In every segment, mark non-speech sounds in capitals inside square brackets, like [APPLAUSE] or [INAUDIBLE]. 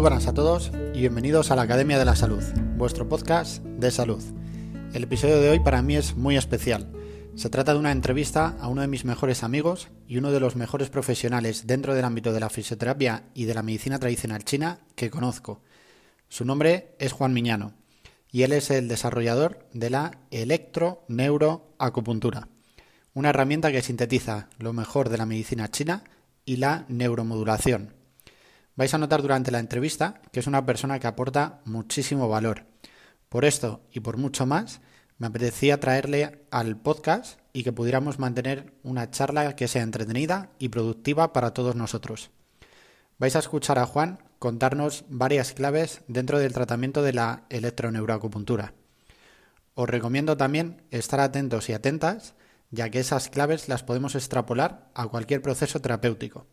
Buenas a todos y bienvenidos a la Academia de la Salud, vuestro podcast de salud. El episodio de hoy para mí es muy especial. Se trata de una entrevista a uno de mis mejores amigos y uno de los mejores profesionales dentro del ámbito de la fisioterapia y de la medicina tradicional china que conozco. Su nombre es Juan Miñano y él es el desarrollador de la electroneuroacupuntura, una herramienta que sintetiza lo mejor de la medicina china y la neuromodulación vais a notar durante la entrevista que es una persona que aporta muchísimo valor. Por esto y por mucho más, me apetecía traerle al podcast y que pudiéramos mantener una charla que sea entretenida y productiva para todos nosotros. Vais a escuchar a Juan contarnos varias claves dentro del tratamiento de la electroneuroacupuntura. Os recomiendo también estar atentos y atentas, ya que esas claves las podemos extrapolar a cualquier proceso terapéutico.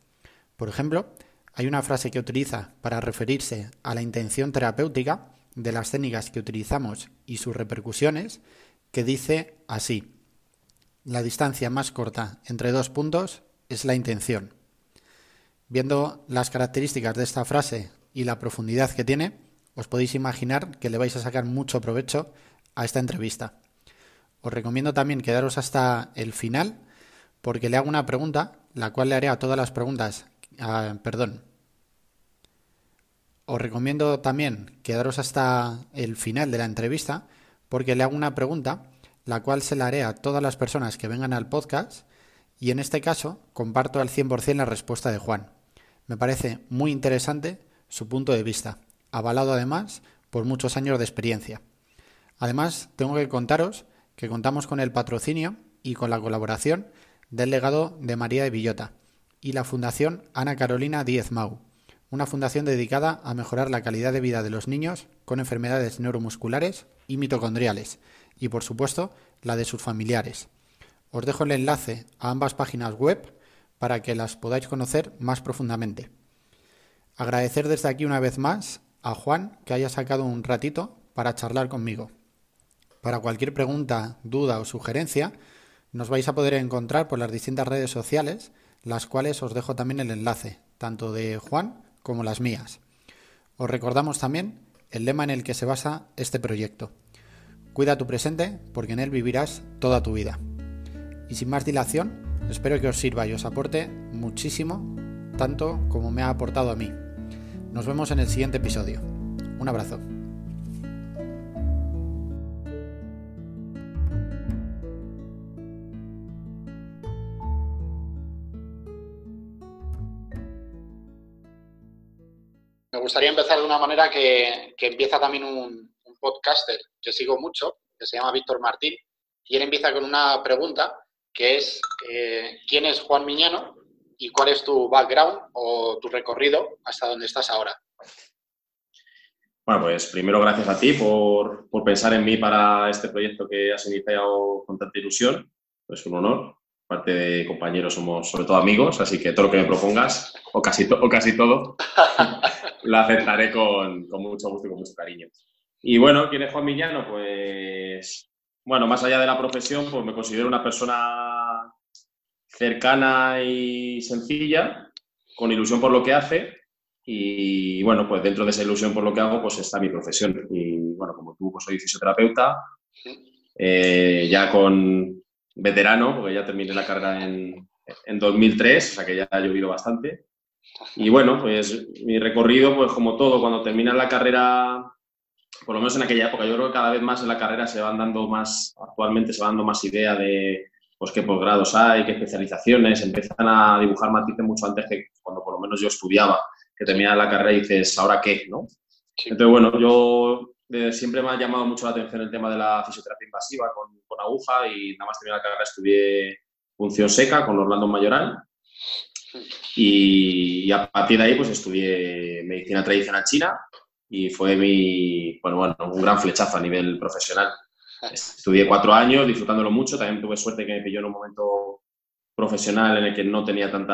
Por ejemplo, hay una frase que utiliza para referirse a la intención terapéutica de las técnicas que utilizamos y sus repercusiones, que dice así, la distancia más corta entre dos puntos es la intención. Viendo las características de esta frase y la profundidad que tiene, os podéis imaginar que le vais a sacar mucho provecho a esta entrevista. Os recomiendo también quedaros hasta el final porque le hago una pregunta, la cual le haré a todas las preguntas Ah, perdón. Os recomiendo también quedaros hasta el final de la entrevista porque le hago una pregunta, la cual se la haré a todas las personas que vengan al podcast y en este caso comparto al 100% la respuesta de Juan. Me parece muy interesante su punto de vista, avalado además por muchos años de experiencia. Además, tengo que contaros que contamos con el patrocinio y con la colaboración del legado de María de Villota, y la Fundación Ana Carolina Díez Mau, una fundación dedicada a mejorar la calidad de vida de los niños con enfermedades neuromusculares y mitocondriales, y por supuesto la de sus familiares. Os dejo el enlace a ambas páginas web para que las podáis conocer más profundamente. Agradecer desde aquí una vez más a Juan que haya sacado un ratito para charlar conmigo. Para cualquier pregunta, duda o sugerencia, nos vais a poder encontrar por las distintas redes sociales las cuales os dejo también el enlace, tanto de Juan como las mías. Os recordamos también el lema en el que se basa este proyecto. Cuida tu presente porque en él vivirás toda tu vida. Y sin más dilación, espero que os sirva y os aporte muchísimo, tanto como me ha aportado a mí. Nos vemos en el siguiente episodio. Un abrazo. Gustaría empezar de una manera que, empieza también un, podcaster que sigo mucho, que se llama Víctor Martín, y él empieza con una pregunta que es, eh, ¿quién es Juan Miñano y cuál es tu background o tu recorrido hasta donde estás ahora? Bueno, pues primero gracias a ti por, por pensar en mí para este proyecto que has iniciado con tanta ilusión. Es un honor parte de compañeros somos sobre todo amigos, así que todo lo que me propongas, o casi, o casi todo, [LAUGHS] lo aceptaré con, con, mucho gusto y con mucho cariño. Y bueno, ¿quién es Juan Millano? Pues, bueno, más allá de la profesión, pues me considero una persona cercana y sencilla, con ilusión por lo que hace, y bueno, pues dentro de esa ilusión por lo que hago, pues está mi profesión. Y bueno, como tú, pues soy fisioterapeuta, eh, ya con veterano, porque ya terminé la carrera en, en 2003, o sea que ya ha llovido bastante. Y bueno, pues mi recorrido, pues como todo, cuando terminas la carrera, por lo menos en aquella época, yo creo que cada vez más en la carrera se van dando más, actualmente se va dando más idea de pues qué posgrados hay, qué especializaciones, empiezan a dibujar matices mucho antes que cuando por lo menos yo estudiaba, que terminaba la carrera y dices, ¿ahora qué? ¿no? Entonces, bueno, yo eh, siempre me ha llamado mucho la atención el tema de la fisioterapia invasiva con, con aguja y nada más terminar la carrera estudié función seca con Orlando Mayoral y, a partir de ahí pues estudié medicina tradicional china y fue mi, bueno, bueno, un gran flechazo a nivel profesional. [LAUGHS] Estudié cuatro años disfrutándolo mucho, también tuve suerte que me pilló en un momento profesional en el que no tenía tanta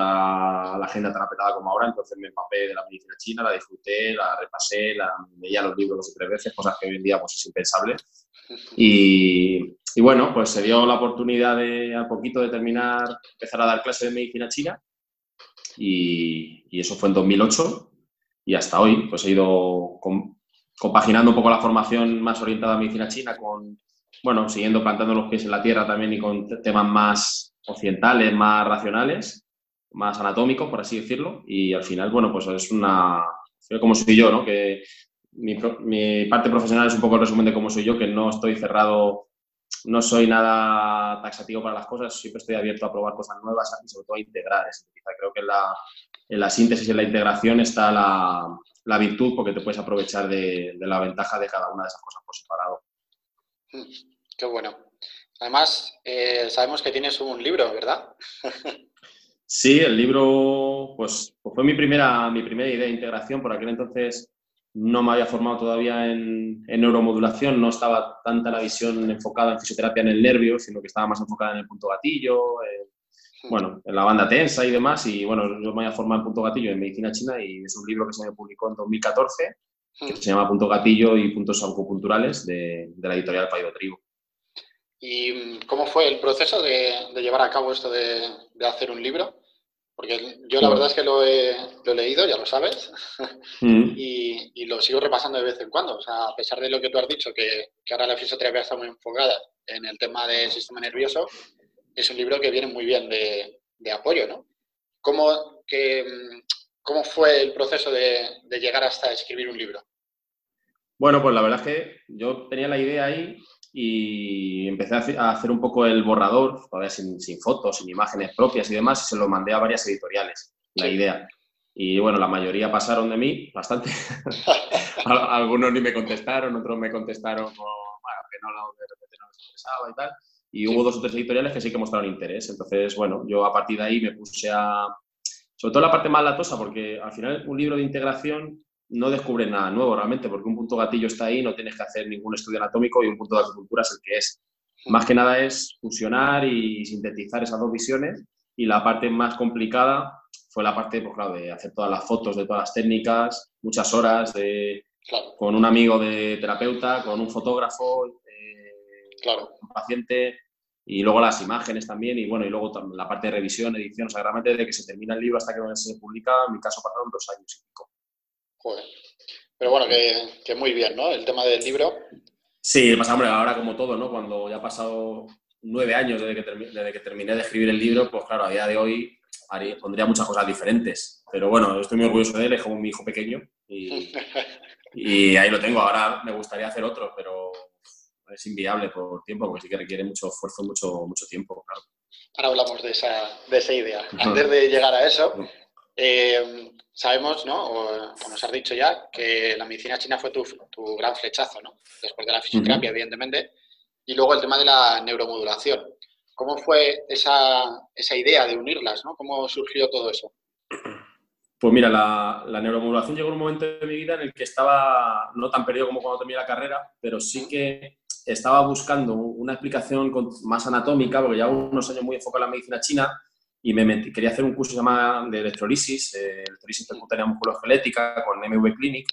la agenda tan apretada como ahora, entonces me empapé de la medicina china, la disfruté, la repasé, la, leía los libros dos o tres veces, cosas que hoy en día pues, es impensable. Y, y, bueno, pues se dio la oportunidad de a poquito de terminar, empezar a dar clases de medicina china y, y, eso fue en 2008 y hasta hoy pues he ido compaginando un poco la formación más orientada a medicina china con, bueno, siguiendo plantando los pies en la tierra también y con temas más occidentales, más racionales, más anatómicos, por así decirlo. Y al final, bueno, pues es una, como soy yo, ¿no? Que mi, mi, parte profesional es un poco el resumen de cómo soy yo, que no estoy cerrado, no soy nada taxativo para las cosas, siempre estoy abierto a probar cosas nuevas y sobre todo a integrar. Creo que en la, en la síntesis y en la integración está la, la virtud porque te puedes aprovechar de, de, la ventaja de cada una de esas cosas por separado. Mm, qué bueno. Además, eh, sabemos que tienes un libro, ¿verdad? sí, el libro pues, pues, fue mi primera, mi primera idea de integración. Por aquel entonces no me había formado todavía en, neuromodulación, no estaba tanta la visión enfocada en fisioterapia en el nervio, sino que estaba más enfocada en el punto gatillo, bueno, en la banda tensa y demás. Y bueno, yo me había formado en punto gatillo en medicina china y es un libro que se me publicó en 2014, que se llama Punto Gatillo y Puntos Acupunturales de, de la editorial Paido Trigo. ¿Y cómo fue el proceso de, llevar a cabo esto de, de hacer un libro? Porque yo la verdad es que lo he, leído, ya lo sabes, [LAUGHS] mm. y, lo sigo repasando de vez en cuando. O sea, a pesar de lo que tú has dicho, que, ahora la fisioterapia está muy enfocada en el tema del sistema nervioso, es un libro que viene muy bien de, apoyo, ¿no? ¿Cómo, que, ¿Cómo fue el proceso de, de llegar hasta escribir un libro? Bueno, pues la verdad es que yo tenía la idea ahí y empecé a hacer un poco el borrador, todavía sin, sin, fotos, sin imágenes propias y demás, y se lo mandé a varias editoriales, la idea. Y bueno, la mayoría pasaron de mí, bastante. [LAUGHS] Algunos ni me contestaron, otros me contestaron como, bueno, que no, de repente no les interesaba y tal. Y hubo dos o tres editoriales que sí que mostraron interés. Entonces, bueno, yo a partir de ahí me puse a... Sobre todo la parte más latosa, porque al final un libro de integración no descubre nada nuevo realmente, porque un punto gatillo está ahí, no tienes que hacer ningún estudio anatómico y un punto de acupuntura es el que es. Más que nada es fusionar y sintetizar esas dos visiones y la parte más complicada fue la parte pues, claro, de hacer todas las fotos de todas las técnicas, muchas horas de, con un amigo de terapeuta, con un fotógrafo, eh, claro. un paciente y luego las imágenes también y bueno, y luego la parte de revisión, edición, o sea, realmente desde que se termina el libro hasta que se publica, en mi caso pasaron dos años y pico. Joder. Pero bueno, que, muy bien, ¿no? El tema del libro. Sí, pasa, hombre, ahora como todo, ¿no? Cuando ya ha pasado nueve años desde que, desde que terminé de escribir el libro, pues claro, a día de hoy pondría muchas cosas diferentes. Pero bueno, estoy muy orgulloso de él, es como mi hijo pequeño y, [LAUGHS] y ahí lo tengo. Ahora me gustaría hacer otro, pero es inviable por tiempo, porque sí que requiere mucho esfuerzo, mucho, mucho tiempo, claro. Ahora hablamos de esa, de esa idea. Antes de llegar a eso, eh, sabemos, ¿no? O, nos has dicho ya, que la medicina china fue tu, gran flechazo, ¿no? Después de la fisioterapia, evidentemente. Y luego el tema de la neuromodulación. ¿Cómo fue esa, idea de unirlas, ¿no? ¿Cómo surgió todo eso? Pues mira, la, neuromodulación llegó en un momento de mi vida en el que estaba no tan perdido como cuando terminé la carrera, pero sí que estaba buscando una explicación más anatómica, porque ya unos años muy enfocado en la medicina china, y me quería hacer un curso llamado de electrolisis, eh, electrolisis percutánea musculoesquelética con MV Clinic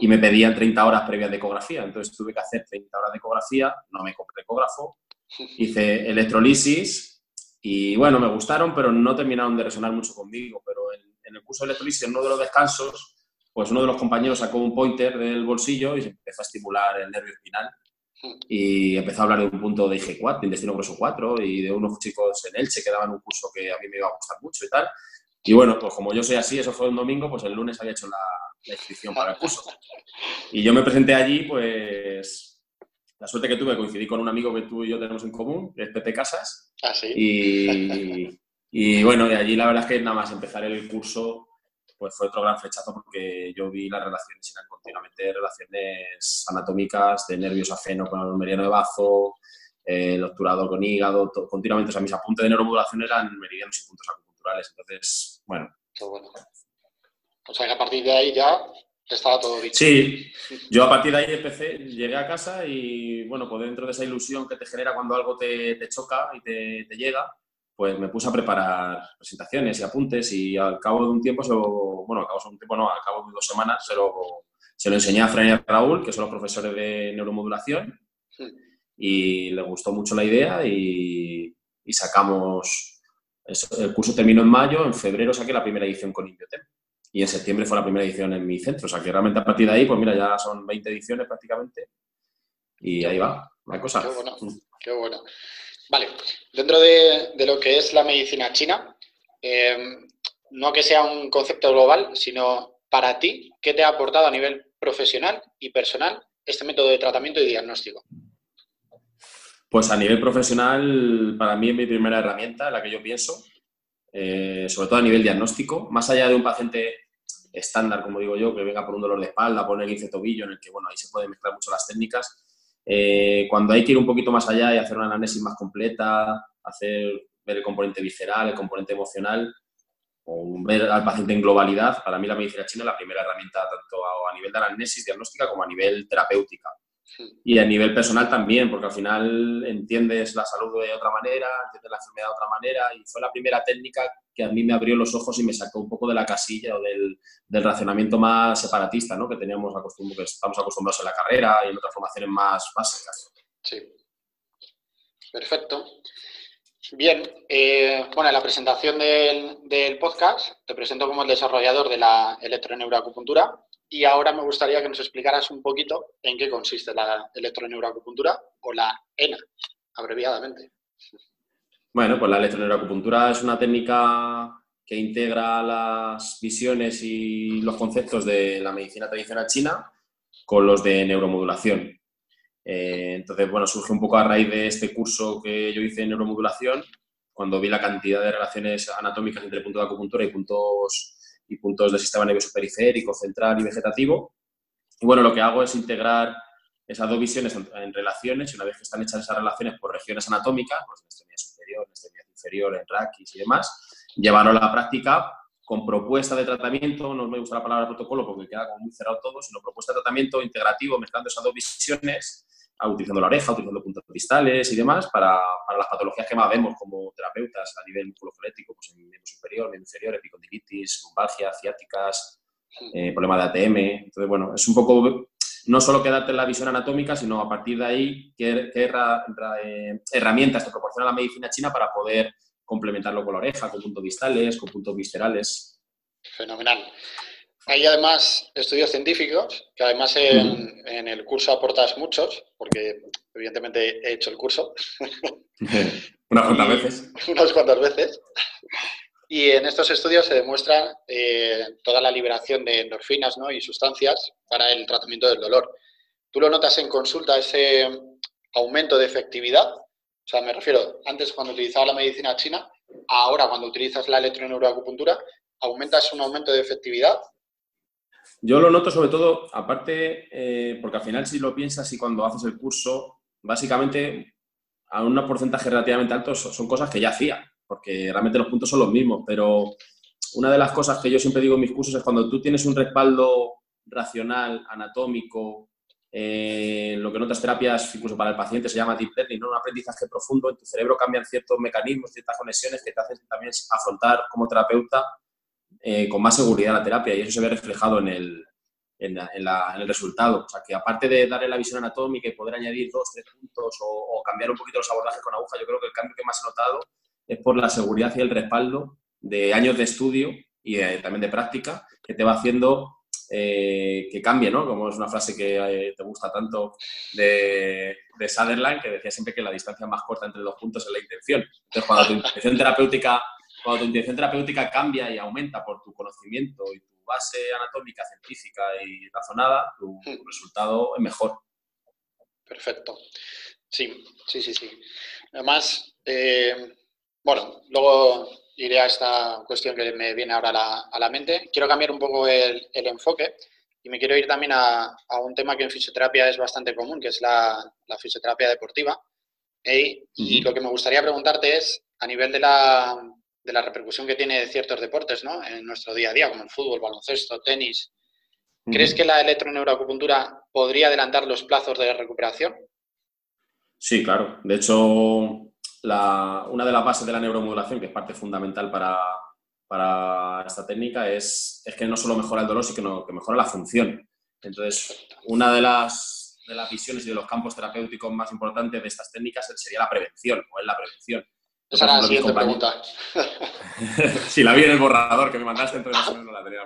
y me pedían 30 horas previas de ecografía. Entonces tuve que hacer 30 horas de ecografía, no me compré ecógrafo, hice electrolisis y bueno, me gustaron, pero no terminaron de resonar mucho conmigo. Pero en, en el curso de electrolisis, en uno de los descansos, pues uno de los compañeros sacó un pointer del bolsillo y se empezó a estimular el nervio espinal y empezó a hablar de un punto de IG4, de intestino grueso 4 y de unos chicos en Elche que daban un curso que a mí me iba a gustar mucho y tal. Y bueno, pues como yo soy así, eso fue un domingo, pues el lunes había hecho la, inscripción para el curso. Y yo me presenté allí, pues la suerte que tuve, coincidí con un amigo que tú y yo tenemos en común, que es Pepe Casas. Ah, sí. Y, y bueno, y allí la verdad es que nada más empezar el curso, pues fue otro gran flechazo porque yo vi las relaciones, eran continuamente relaciones anatómicas de nervios afeno con el meridiano de bazo, eh, el obturador con hígado, continuamente, o sea, mis apuntes de neuromodulación eran meridianos y puntos acupunturales, entonces, bueno. Qué bueno. O sea que a partir de ahí ya estaba todo dicho. Sí, yo a partir de ahí empecé, llegué a casa y, bueno, pues dentro de esa ilusión que te genera cuando algo te, te choca y te, te llega, pues me puse a preparar presentaciones y apuntes y al cabo de un tiempo, bueno, al cabo de un tiempo no, al cabo de dos semanas se lo, se lo enseñé a Fran y a Raúl, que son los profesores de neuromodulación, y les gustó mucho la idea y, sacamos, el curso terminó en mayo, en febrero saqué la primera edición con Indiotem. y en septiembre fue la primera edición en mi centro. O sea que realmente a partir de ahí, pues mira, ya son 20 ediciones prácticamente y ahí va la cosa. Qué bueno, qué bueno. Vale, dentro de, lo que es la medicina china, eh, no que sea un concepto global, sino para ti, ¿qué te ha aportado a nivel profesional y personal este método de tratamiento y diagnóstico? Pues a nivel profesional, para mí es mi primera herramienta, la que yo pienso, eh, sobre todo a nivel diagnóstico, más allá de un paciente estándar, como digo yo, que venga por un dolor de espalda, por un de tobillo, en el que, bueno, ahí se pueden mezclar mucho las técnicas. Eh, cuando hay que ir un poquito más allá y hacer una análisis más completa, hacer, ver el componente visceral, el componente emocional, o ver al paciente en globalidad, para mí la medicina china es la primera herramienta tanto a, nivel de anamnesis diagnóstica como a nivel terapéutica. Y a nivel personal también, porque al final entiendes la salud de otra manera, entiendes la enfermedad de otra manera, y fue la primera técnica que a mí me abrió los ojos y me sacó un poco de la casilla o del, del racionamiento más separatista, ¿no? que teníamos acostumbrados, que estamos acostumbrados en la carrera y en otras formaciones más básicas. Sí. Perfecto. Bien, eh, bueno, en la presentación del, del, podcast te presento como el desarrollador de la electroneuroacupuntura y ahora me gustaría que nos explicaras un poquito en qué consiste la electroneuroacupuntura o la ENA, abreviadamente. Bueno, pues la electroneuroacupuntura es una técnica que integra las visiones y los conceptos de la medicina tradicional china con los de neuromodulación. Eh, entonces, bueno, surge un poco a raíz de este curso que yo hice en neuromodulación, cuando vi la cantidad de relaciones anatómicas entre el punto de acupuntura y puntos, y puntos del sistema nervioso periférico, central y vegetativo. Y bueno, lo que hago es integrar esas dos visiones en, relaciones y una vez que están hechas esas relaciones por regiones anatómicas, pues en extremidad superior, en extremidad inferior, en raquis y demás, llevarlo a la práctica con propuesta de tratamiento, no me gusta la palabra protocolo porque queda como muy cerrado todo, sino propuesta de tratamiento integrativo mezclando esas dos visiones utilizando la oreja, utilizando puntos distales y demás para, para, las patologías que más vemos como terapeutas a nivel musculoesquelético, pues en miembro superior, miembro inferior, epicondilitis, lumbalgia, ciáticas, eh, problemas de ATM. Entonces, bueno, es un poco no solo quedarte en la visión anatómica, sino a partir de ahí qué, qué eh, herramientas te proporciona la medicina china para poder complementarlo con la oreja, con puntos distales, con puntos viscerales. Fenomenal. Hay además estudios científicos, que además en, el curso aportas muchos, porque evidentemente he hecho el curso. [LAUGHS] unas cuantas veces. [LAUGHS] Unas cuantas veces. Y en estos estudios se demuestra eh, toda la liberación de endorfinas y sustancias para el tratamiento del dolor. ¿Tú lo notas en consulta ese aumento de efectividad? O sea, me refiero, antes cuando utilizaba la medicina china, ahora cuando utilizas la electroneuroacupuntura, ¿aumentas un aumento de efectividad yo lo noto sobre todo, aparte, eh, porque al final si lo piensas y cuando haces el curso, básicamente a un porcentaje relativamente alto son cosas que ya hacía, porque realmente los puntos son los mismos, pero una de las cosas que yo siempre digo en mis cursos es cuando tú tienes un respaldo racional, anatómico, eh, lo que en otras terapias, incluso para el paciente, se llama deep learning, ¿no? un aprendizaje profundo, en tu cerebro cambian ciertos mecanismos, ciertas conexiones que te hacen también afrontar como terapeuta eh, con más seguridad la terapia y eso se ve reflejado en el, en, el resultado. O sea, que aparte de darle la visión anatómica y poder añadir dos, tres puntos o, cambiar un poquito los abordajes con aguja, yo creo que el cambio que más he notado es por la seguridad y el respaldo de años de estudio y también de práctica que te va haciendo eh, que cambie, ¿no? Como es una frase que eh, te gusta tanto de, de Sutherland, que decía siempre que la distancia más corta entre dos puntos es la intención. Entonces, cuando tu intención terapéutica cuando tu intención terapéutica cambia y aumenta por tu conocimiento y tu base anatómica, científica y razonada, tu, resultado es mejor. Perfecto. Sí, sí, sí, sí. Además, eh, bueno, luego iré a esta cuestión que me viene ahora a la, mente. Quiero cambiar un poco el, enfoque y me quiero ir también a, un tema que en fisioterapia es bastante común, que es la, fisioterapia deportiva. Y lo que me gustaría preguntarte es, a nivel de la, de la repercusión que tiene ciertos deportes ¿no? en nuestro día a día, como el fútbol, baloncesto, tenis. ¿Crees que la electroneuroacupuntura podría adelantar los plazos de recuperación? Sí, claro. De hecho, una de las bases de la neuromodulación, que es parte fundamental para, para esta técnica, es, es, que no solo mejora el dolor, sino que mejora la función. Entonces, una de las, de las visiones y de los campos terapéuticos más importantes de estas técnicas sería la prevención, o es la prevención. Esa era la siguiente pregunta. [LAUGHS] sí, la vi en el borrador que me mandaste, entonces no la tenía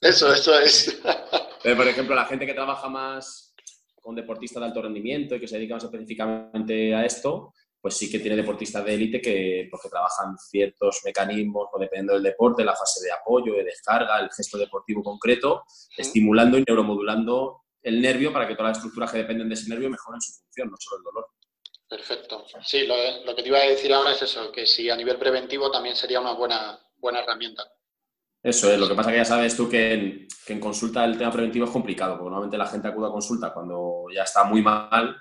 Eso, eso es. [LAUGHS] por ejemplo, la gente que trabaja más con deportistas de alto rendimiento y que se dedica más específicamente a esto, pues sí que tiene deportistas de élite que, porque trabajan ciertos mecanismos, o dependiendo del deporte, la fase de apoyo, de descarga, el gesto deportivo concreto, estimulando y neuromodulando el nervio para que todas las estructuras que dependen de ese nervio mejoren su función, no solo el dolor. Perfecto. Sí, lo, que te iba a decir ahora es eso, que si a nivel preventivo también sería una buena, buena herramienta. Eso es, lo que pasa que ya sabes tú que en, consulta el tema preventivo es complicado, porque normalmente la gente acude a consulta cuando ya está muy mal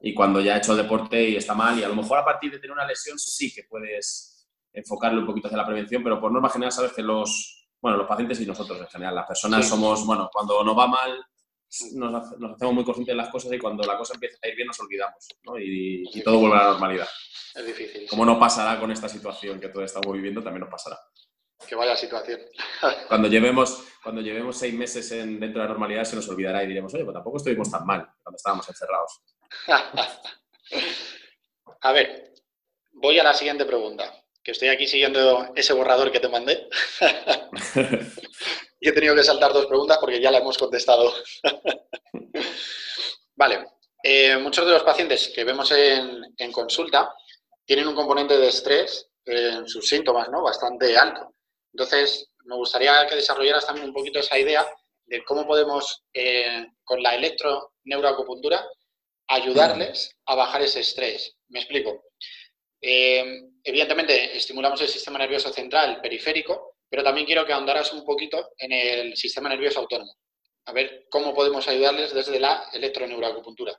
y cuando ya ha hecho deporte y está mal, y a lo mejor a partir de tener una lesión sí que puedes enfocarlo un poquito hacia la prevención, pero por norma general sabes que los, bueno, los pacientes y nosotros en general, las personas somos, bueno, cuando nos va mal nos, hacemos muy conscientes de las cosas y cuando la cosa empieza a ir bien nos olvidamos ¿no? y, todo vuelve a la normalidad. Es difícil. Como no pasará con esta situación que todos estamos viviendo, también nos pasará. Que vaya situación. [LAUGHS] cuando llevemos, cuando llevemos seis meses en, dentro de la normalidad se nos olvidará y diremos, oye, pues tampoco estuvimos tan mal cuando estábamos encerrados. [LAUGHS] a ver, voy a la siguiente pregunta, que estoy aquí siguiendo ese borrador que te mandé. [LAUGHS] y he tenido que saltar dos preguntas porque ya la hemos contestado. [LAUGHS] vale. Eh, muchos de los pacientes que vemos en, consulta tienen un componente de estrés en sus síntomas, ¿no? Bastante alto. Entonces, me gustaría que desarrollaras también un poquito esa idea de cómo podemos, eh, con la electroneuroacupuntura, ayudarles a bajar ese estrés. Me explico. Eh, evidentemente, estimulamos el sistema nervioso central periférico, pero también quiero que ahondaras un poquito en el sistema nervioso autónomo. A ver cómo podemos ayudarles desde la electroneuroacupuntura.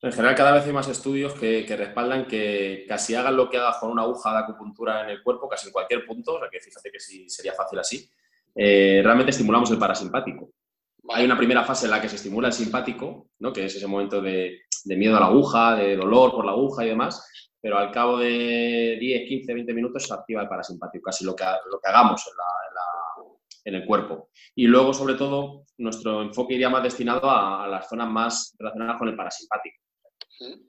En general, cada vez hay más estudios que, respaldan que casi hagan lo que hagas con una aguja de acupuntura en el cuerpo, casi en cualquier punto, o sea que fíjate que sí sería fácil así, eh, realmente estimulamos el parasimpático. Hay una primera fase en la que se estimula el simpático, ¿no? que es ese momento de, de miedo a la aguja, de dolor por la aguja y demás, pero al cabo de 10, 15, 20 minutos se activa el parasimpático, casi lo que, lo que hagamos en, el cuerpo. Y luego, sobre todo, nuestro enfoque iría más destinado a, las zonas más relacionadas con el parasimpático,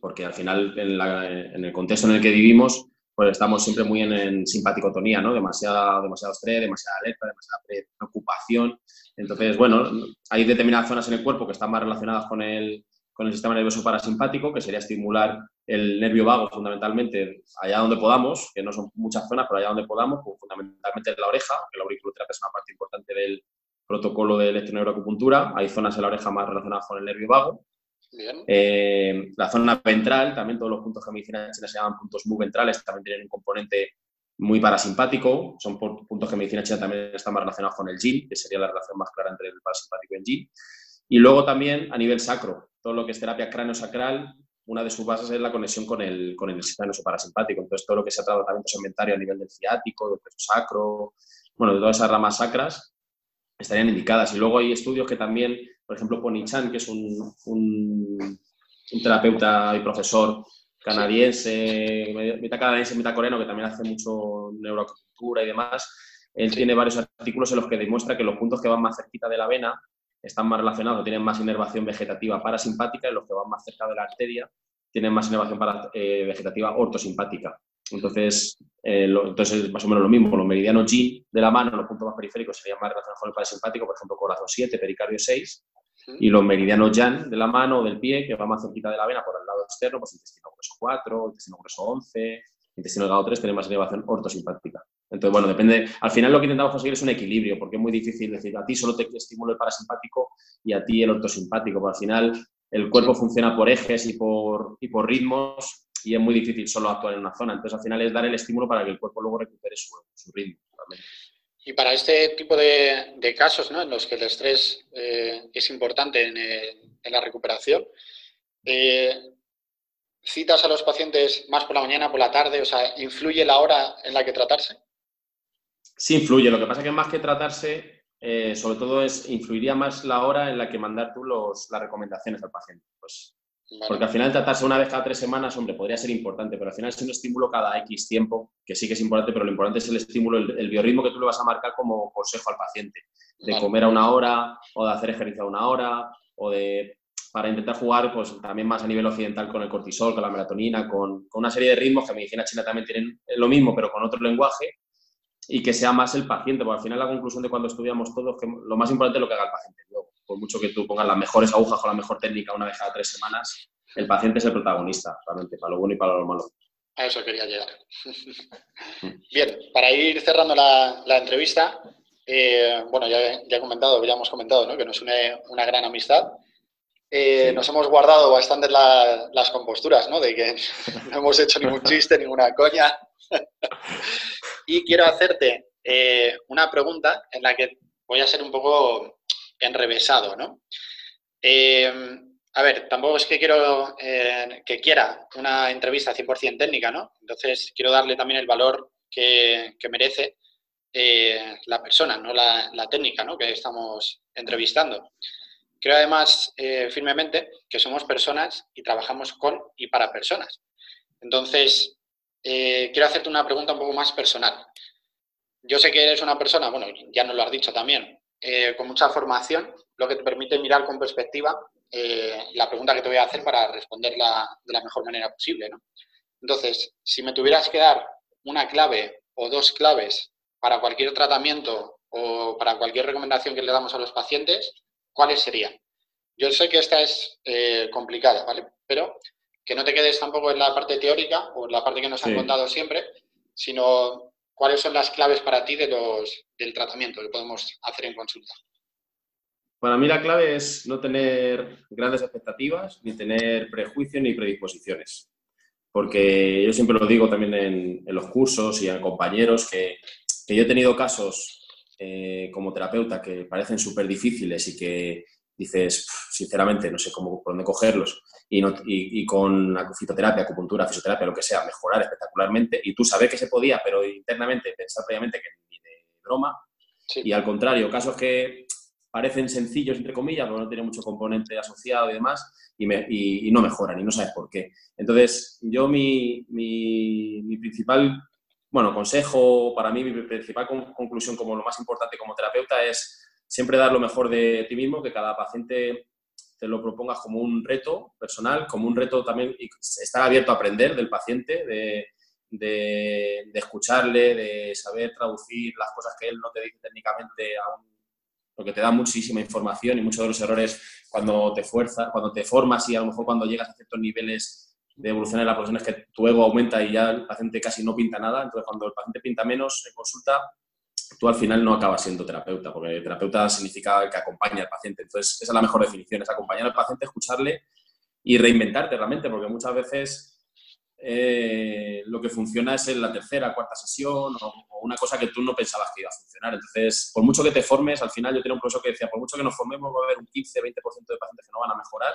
porque al final, en, el contexto en el que vivimos, pues estamos siempre muy en, simpaticotonía, ¿no? Demasiado, demasiado estrés, demasiada alerta, demasiada preocupación. Entonces, bueno, hay determinadas zonas en el cuerpo que están más relacionadas con el, con el sistema nervioso parasimpático, que sería estimular el nervio vago fundamentalmente allá donde podamos, que no son muchas zonas, pero allá donde podamos, pues fundamentalmente en la oreja, que la auriculoterapia es una parte importante del protocolo de electroneuroacupuntura. Hay zonas en la oreja más relacionadas con el nervio vago. Eh, la zona ventral, también todos los puntos que medicina china se llaman puntos muy ventrales, también tienen un componente muy parasimpático. Son puntos que medicina china también están más relacionados con el yin, que sería la relación más clara entre el parasimpático y el yin. Y luego también a nivel sacro, todo lo que es terapia cráneo-sacral, una de sus bases es la conexión con el, con el sistema parasimpático. Entonces, todo lo que sea tratamiento segmentario a nivel del ciático, del peso sacro, bueno, de todas esas ramas sacras, estarían indicadas. Y luego hay estudios que también, por ejemplo, Ponichan, que es un, un, terapeuta y profesor canadiense, mitad canadiense, mitad coreano, que también hace mucho neuroacupuntura y demás, él tiene varios artículos en los que demuestra que los puntos que van más cerquita de la vena están más relacionados, tienen más inervación vegetativa parasimpática y los que van más cerca de la arteria tienen más inervación para, eh, vegetativa ortosimpática. Entonces, eh, entonces, es más o menos lo mismo. Los meridianos G de la mano, los puntos más periféricos, serían más relacionados con el parasimpático, por ejemplo, corazón 7, pericardio 6. Y los meridianos Jan de la mano o del pie, que va más cerquita de la vena por el lado externo, pues intestino grueso 4, intestino grueso 11, intestino delgado 3, tienen más inervación ortosimpática. Entonces, bueno, depende. Al final lo que intentamos conseguir es un equilibrio, porque es muy difícil decir, a ti solo te estimulo el parasimpático y a ti el ortosimpático, porque al final el cuerpo funciona por ejes y por, y por ritmos y es muy difícil solo actuar en una zona. Entonces, al final es dar el estímulo para que el cuerpo luego recupere su, ritmo. Y para este tipo de, casos, ¿no? en los que el estrés eh, es importante en, eh, la recuperación, eh, ¿citas a los pacientes más por la mañana, por la tarde? O sea, ¿influye la hora en la que tratarse? Sí influye, lo que pasa es que más que tratarse, eh, sobre todo es, influiría más la hora en la que mandar tú los, las recomendaciones al paciente. Pues, Porque al final tratarse una vez cada tres semanas, hombre, podría ser importante, pero al final es un estímulo cada X tiempo, que sí que es importante, pero lo importante es el estímulo, el, biorritmo que tú le vas a marcar como consejo al paciente, de comer a una hora, o de hacer ejercicio a una hora, o de para intentar jugar pues también más a nivel occidental con el cortisol, con la melatonina, con, con una serie de ritmos que en medicina china también tienen lo mismo, pero con otro lenguaje, y que sea más el paciente, porque al final la conclusión de cuando estudiamos todos que lo más importante es lo que haga el paciente. por mucho que tú pongas las mejores agujas con la mejor técnica una vez cada tres semanas, el paciente es el protagonista, realmente, para lo bueno y para lo malo. A eso quería llegar. [LAUGHS] Bien, para ir cerrando la, entrevista, eh, bueno, ya, ya, he comentado, ya hemos comentado, ¿no? que nos une una gran amistad. Eh, nos hemos guardado bastante las composturas, ¿no? De que [LAUGHS] no hemos hecho ningún [LAUGHS] chiste, ninguna coña. Y quiero hacerte eh, una pregunta en la que voy a ser un poco enrevesado, ¿no? Eh, a ver, tampoco es que quiero que quiera una entrevista 100% técnica, ¿no? Entonces quiero darle también el valor que, merece la persona, no la, la, técnica, ¿no? Que estamos entrevistando. Creo además eh, firmemente que somos personas y trabajamos con y para personas. Entonces, eh, quiero hacerte una pregunta un poco más personal. Yo sé que eres una persona, bueno, ya nos lo has dicho también, eh, con mucha formación, lo que te permite mirar con perspectiva la pregunta que te voy a hacer para responderla de la mejor manera posible. Entonces, si me tuvieras que dar una clave o dos claves para cualquier tratamiento o para cualquier recomendación que le damos a los pacientes, ¿cuáles serían? Yo sé que esta es eh, complicada, ¿vale? Pero que no te quedes tampoco en la parte teórica o en la parte que nos han contado siempre, sino cuáles son las claves para ti de los, del tratamiento que podemos hacer en consulta. Para mí la clave es no tener grandes expectativas, ni tener prejuicios ni predisposiciones. Porque yo siempre lo digo también en, los cursos y a compañeros que, que yo he tenido casos eh, como terapeuta que parecen súper difíciles y que dices, sinceramente, no sé cómo, por dónde cogerlos, y, y, con fitoterapia, acupuntura, fisioterapia, lo que sea, mejorar espectacularmente, y tú sabes que se podía, pero internamente pensar previamente que ni de broma, y al contrario, casos que parecen sencillos, entre comillas, pero no tienen mucho componente asociado y demás, y, no mejoran, y no sabes por qué. Entonces, yo mi, mi, mi principal bueno, consejo, para mí mi principal conclusión como lo más importante como terapeuta es siempre dar lo mejor de ti mismo, que cada paciente te lo propongas como un reto personal, como un reto también, y estar abierto a aprender del paciente, de, escucharle, de saber traducir las cosas que él no te dice técnicamente porque te da muchísima información y muchos de los errores cuando te fuerza, cuando te formas y a lo mejor cuando llegas a ciertos niveles de evolución en la profesión es que tu ego aumenta y ya el paciente casi no pinta nada. Entonces, cuando el paciente pinta menos en consulta, tú al final no acabas siendo terapeuta, porque terapeuta significa el que acompaña al paciente. Entonces, esa es la mejor definición, es acompañar al paciente, escucharle y reinventarte realmente, porque muchas veces eh, lo que funciona es en la tercera, cuarta sesión o, una cosa que tú no pensabas que iba a funcionar. Entonces, por mucho que te formes, al final yo tenía un profesor que decía, por mucho que nos formemos, va a haber un 15-20% de pacientes que no van a mejorar.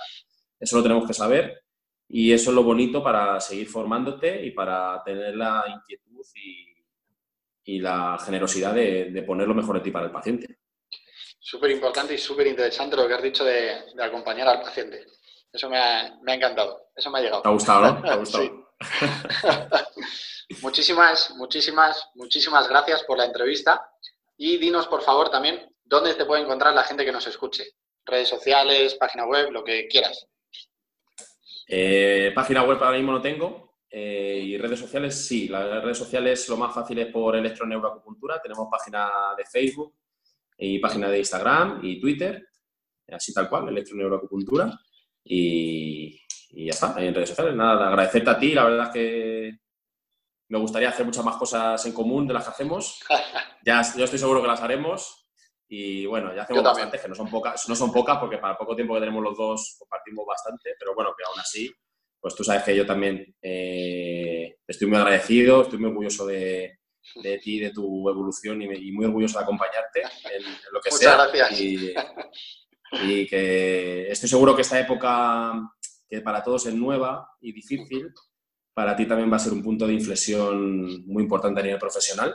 Eso lo tenemos que saber y eso es lo bonito para seguir formándote y para tener la inquietud y, la generosidad de, poner lo mejor de ti para el paciente. Súper importante y súper interesante lo que has dicho de, acompañar al paciente. Eso me ha, encantado, eso me ha llegado. ¿Te ha gustado, no? ¿Te ha [LAUGHS] gustado? [LAUGHS] muchísimas, muchísimas, muchísimas gracias por la entrevista y dinos, por favor, también dónde te puede encontrar la gente que nos escuche. Redes sociales, página web, lo que quieras. Eh, página web ahora mismo no tengo. Eh, y redes sociales, sí. Las redes sociales lo más fácil es por electroneuroacupuntura. Tenemos página de Facebook y página de Instagram y Twitter. Así tal cual, electroneuroacupuntura. Y, y ya está, en redes sociales. Nada, agradecerte a ti. La verdad es que me gustaría hacer muchas más cosas en común de las que hacemos. [LAUGHS] Ya, yo estoy seguro que las haremos. Y bueno, ya hacemos bastantes, que no son, pocas, no son pocas porque para poco tiempo que tenemos los dos compartimos bastante, pero bueno, que aún así, pues tú sabes que yo también eh, estoy muy agradecido, estoy muy orgulloso de, de ti, de tu evolución y, muy orgulloso de acompañarte en, lo que Muchas gracias. Y, y, que estoy seguro que esta época, que para todos es nueva y difícil, para ti también va a ser un punto de inflexión muy importante a nivel profesional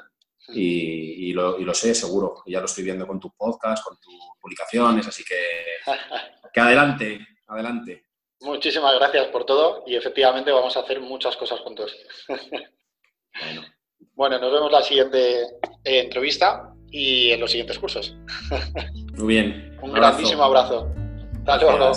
y, lo, sé seguro. Ya lo estoy viendo con tu podcast, con tus publicaciones, así que, que adelante, adelante. Muchísimas gracias por todo y efectivamente vamos a hacer muchas cosas juntos. Bueno, bueno nos vemos en la siguiente eh, entrevista y en los siguientes cursos. Muy bien. Un, grandísimo abrazo. Hasta luego.